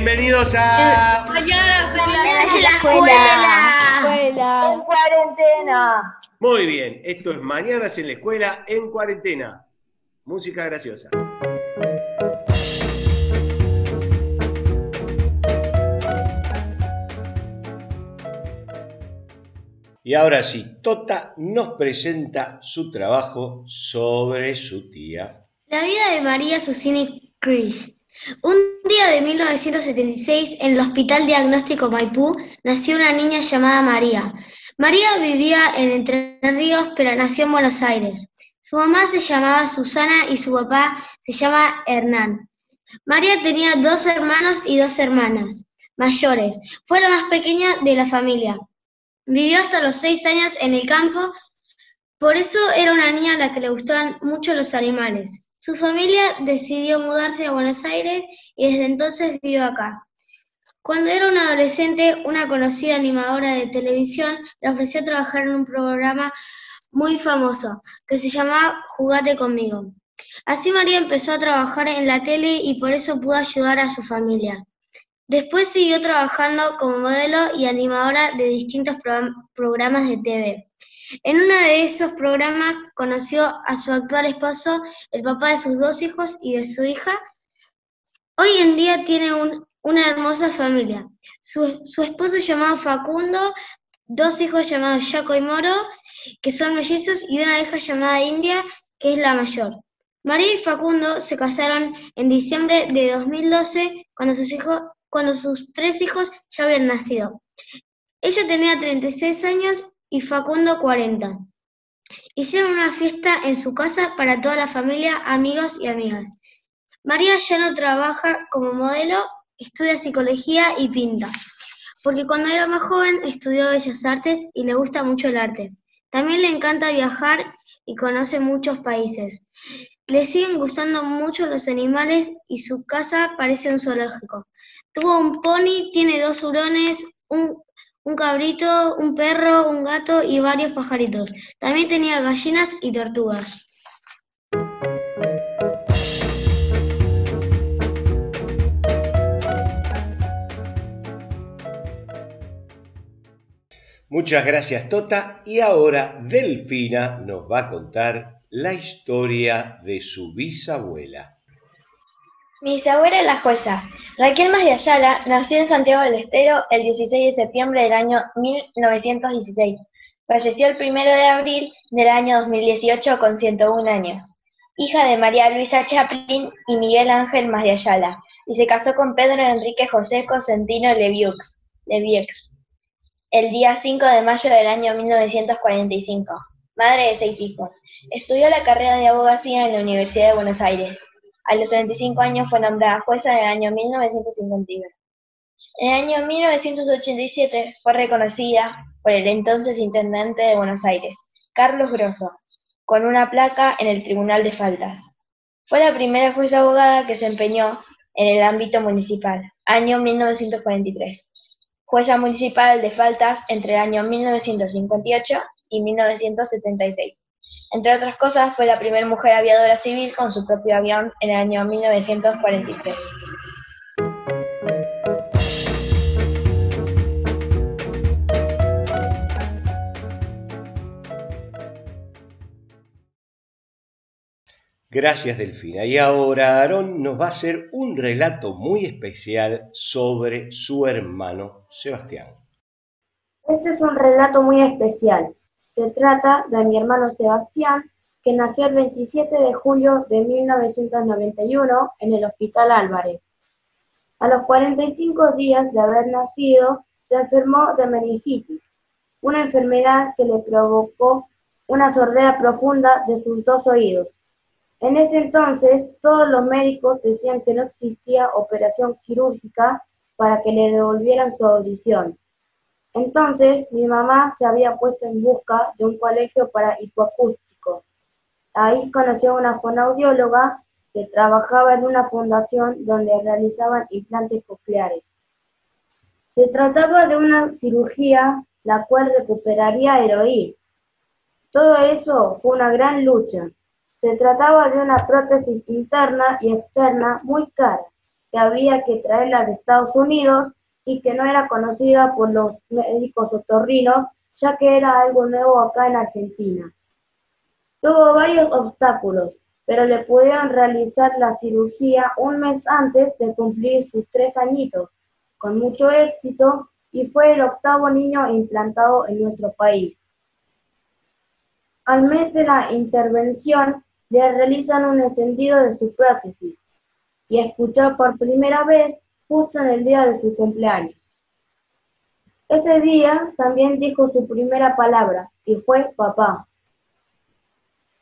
Bienvenidos a Mañana en la escuela. En cuarentena. Muy bien, esto es Mañanas en la escuela en cuarentena. Música graciosa. Y ahora sí, Tota nos presenta su trabajo sobre su tía. La vida de María Susini Chris. Un día de 1976, en el Hospital Diagnóstico Maipú, nació una niña llamada María. María vivía en Entre Ríos, pero nació en Buenos Aires. Su mamá se llamaba Susana y su papá se llama Hernán. María tenía dos hermanos y dos hermanas mayores. Fue la más pequeña de la familia. Vivió hasta los seis años en el campo, por eso era una niña a la que le gustaban mucho los animales. Su familia decidió mudarse a Buenos Aires y desde entonces vive acá. Cuando era una adolescente, una conocida animadora de televisión le ofreció trabajar en un programa muy famoso que se llamaba Jugate conmigo. Así María empezó a trabajar en la tele y por eso pudo ayudar a su familia. Después siguió trabajando como modelo y animadora de distintos programas de TV. En uno de esos programas conoció a su actual esposo, el papá de sus dos hijos y de su hija. Hoy en día tiene una hermosa familia. Su, su esposo llamado Facundo, dos hijos llamados Jaco y Moro, que son mellizos, y una hija llamada India, que es la mayor. María y Facundo se casaron en diciembre de 2012 cuando sus hijos cuando sus tres hijos ya habían nacido. Ella tenía 36 años y Facundo 40. Hicieron una fiesta en su casa para toda la familia, amigos y amigas. María ya no trabaja como modelo, estudia psicología y pinta, porque cuando era más joven estudió Bellas Artes y le gusta mucho el arte. También le encanta viajar y conoce muchos países. Le siguen gustando mucho los animales y su casa parece un zoológico. Tuvo un pony, tiene dos hurones, un, cabrito, un perro, un gato y varios pajaritos. También tenía gallinas y tortugas. Muchas gracias Tota y ahora Delfina nos va a contar la historia de su bisabuela. Mi bisabuela es la jueza. Raquel Ayala nació en Santiago del Estero el 16 de septiembre del año 1916. Falleció el 1 de abril del año 2018 con 101 años. Hija de María Luisa Chaplin y Miguel Ángel Ayala, y se casó con Pedro Enrique José Cosentino Leviux, Levieux el día 5 de mayo del año 1945. Madre de seis hijos. Estudió la carrera de abogacía en la Universidad de Buenos Aires. A los 35 años fue nombrada jueza en el año 1951. En el año 1987 fue reconocida por el entonces intendente de Buenos Aires, Carlos Grosso, con una placa en el Tribunal de Faltas. Fue la primera jueza abogada que se empeñó en el ámbito municipal, año 1943. Jueza municipal de Faltas entre el año 1958 y 1976. Entre otras cosas, fue la primera mujer aviadora civil con su propio avión en el año 1943. Gracias, Delfina. Y ahora Aarón nos va a hacer un relato muy especial sobre su hermano Sebastián. Este es un relato muy especial. Se trata de mi hermano Sebastián, que nació el 27 de julio de 1991 en el Hospital Álvarez. A los 45 días de haber nacido, se enfermó de meningitis, una enfermedad que le provocó una sordera profunda de sus dos oídos. En ese entonces, todos los médicos decían que no existía operación quirúrgica para que le devolvieran su audición. Entonces mi mamá se había puesto en busca de un colegio para hipoacústico. Ahí conoció a una fonaudióloga que trabajaba en una fundación donde realizaban implantes cocleares. Se trataba de una cirugía la cual recuperaría oír. Todo eso fue una gran lucha. Se trataba de una prótesis interna y externa muy cara que había que traerla de Estados Unidos y que no era conocida por los médicos otorrinos, ya que era algo nuevo acá en Argentina. Tuvo varios obstáculos, pero le pudieron realizar la cirugía un mes antes de cumplir sus tres añitos, con mucho éxito, y fue el octavo niño implantado en nuestro país. Al mes de la intervención, le realizan un encendido de su prótesis y escuchó por primera vez justo en el día de su cumpleaños. Ese día también dijo su primera palabra y fue papá.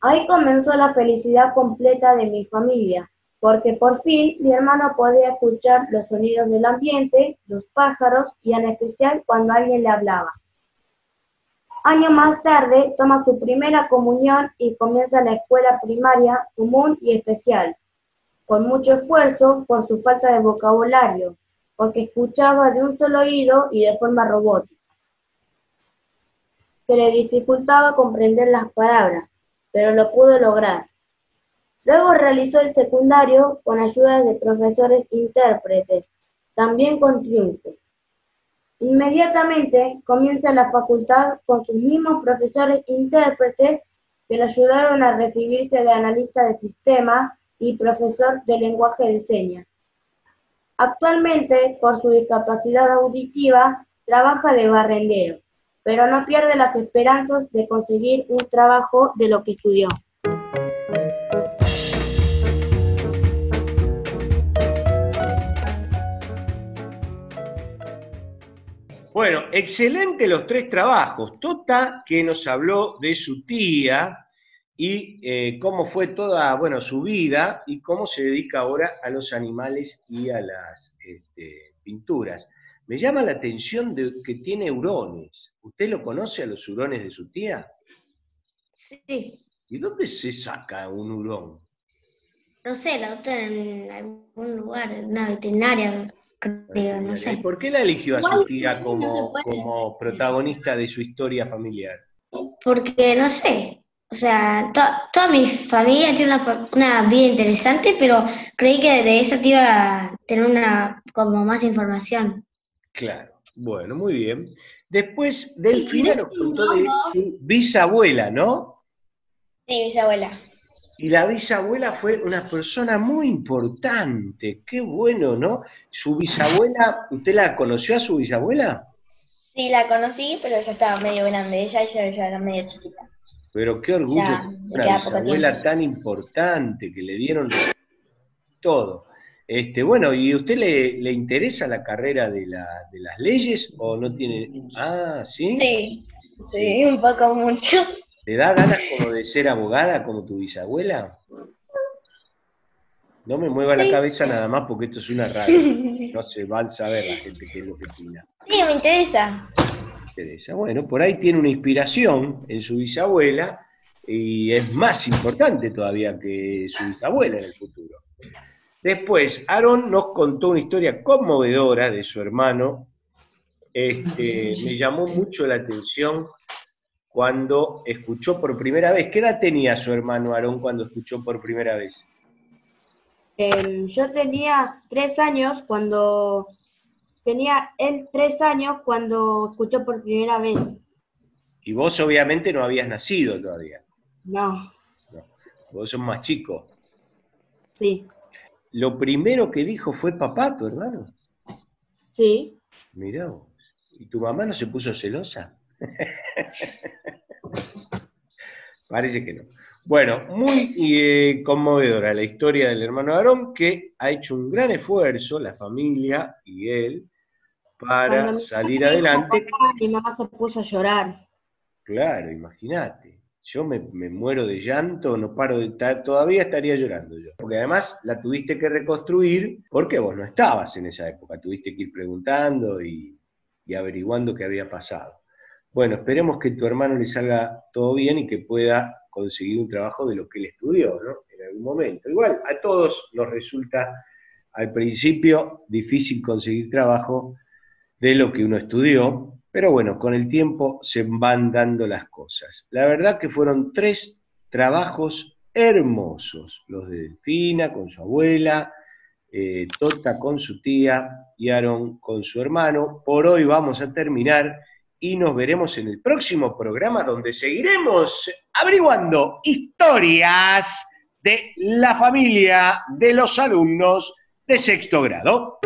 Ahí comenzó la felicidad completa de mi familia, porque por fin mi hermano podía escuchar los sonidos del ambiente, los pájaros y en especial cuando alguien le hablaba. Año más tarde toma su primera comunión y comienza la escuela primaria común y especial, con mucho esfuerzo por su falta de vocabulario, porque escuchaba de un solo oído y de forma robótica. Se le dificultaba comprender las palabras, pero lo pudo lograr. Luego realizó el secundario con ayuda de profesores intérpretes, también con triunfo. Inmediatamente comienza la facultad con sus mismos profesores intérpretes que le ayudaron a recibirse de analista de sistema y profesor de lenguaje de señas. Actualmente, por su discapacidad auditiva, trabaja de barrendero pero no pierde las esperanzas de conseguir un trabajo de lo que estudió. Bueno, excelente los tres trabajos. Tota, que nos habló de su tía y eh, cómo fue toda, bueno, su vida y cómo se dedica ahora a los animales y a las este, pinturas. Me llama la atención de que tiene hurones. ¿Usted lo conoce a los hurones de su tía? Sí. ¿Y dónde se saca un hurón? No sé, la otra en algún lugar, en una veterinaria, creo, no sé. ¿Y por qué la eligió a su tía como, como protagonista de su historia familiar? Porque, no sé, o sea, toda mi familia tiene una, una, vida interesante, pero creí que de esa tía iba a tener una, como más información. Claro, bueno, muy bien. Después, Delfina nos contó de su bisabuela, ¿no? Sí, bisabuela. Y la bisabuela fue una persona muy importante, qué bueno, ¿no? Su bisabuela, ¿usted la conoció a su bisabuela? Sí, la conocí, pero ya estaba medio grande, ella ya, era medio chiquita. Pero qué orgullo, una bisabuela tan importante que le dieron todo. Este, bueno, ¿y usted le, le interesa la carrera de, la, de, las leyes o no tiene...? Ah, ¿sí? Sí, sí, un poco mucho. ¿Le da ganas como de ser abogada como tu bisabuela? No me mueva la cabeza nada más porque esto es una radio. No se van a saber la gente qué es lo que opina. Sí, me interesa. Bueno, por ahí tiene una inspiración en su bisabuela y es más importante todavía que su bisabuela en el futuro. Después, Aaron nos contó una historia conmovedora de su hermano. Este, me llamó mucho la atención cuando escuchó por primera vez. ¿Qué edad tenía su hermano Aarón cuando escuchó por primera vez? Yo tenía tres años cuando tenía él tres años cuando escuchó por primera vez. Y vos obviamente no habías nacido todavía. No. no. Vos sos más chico. Sí lo primero que dijo fue papá, tu hermano. Sí. Mirá ¿Y tu mamá no se puso celosa? Parece que no. Bueno, muy eh, conmovedora la historia del hermano Aarón, que ha hecho un gran esfuerzo, la familia y él, para salir adelante. mi mamá se puso a llorar. Claro, imagínate yo me, muero de llanto, no paro de estar, todavía estaría llorando yo. Porque además la tuviste que reconstruir porque vos no estabas en esa época, tuviste que ir preguntando y, averiguando qué había pasado. Bueno, esperemos que tu hermano le salga todo bien y que pueda conseguir un trabajo de lo que él estudió, ¿no? En algún momento. Igual a todos nos resulta al principio difícil conseguir trabajo de lo que uno estudió, pero bueno, con el tiempo se van dando las cosas. La verdad que fueron tres trabajos hermosos, los de Delfina con su abuela, eh, Tota con su tía y Aaron con su hermano. Por hoy vamos a terminar y nos veremos en el próximo programa donde seguiremos averiguando historias de la familia de los alumnos de sexto grado.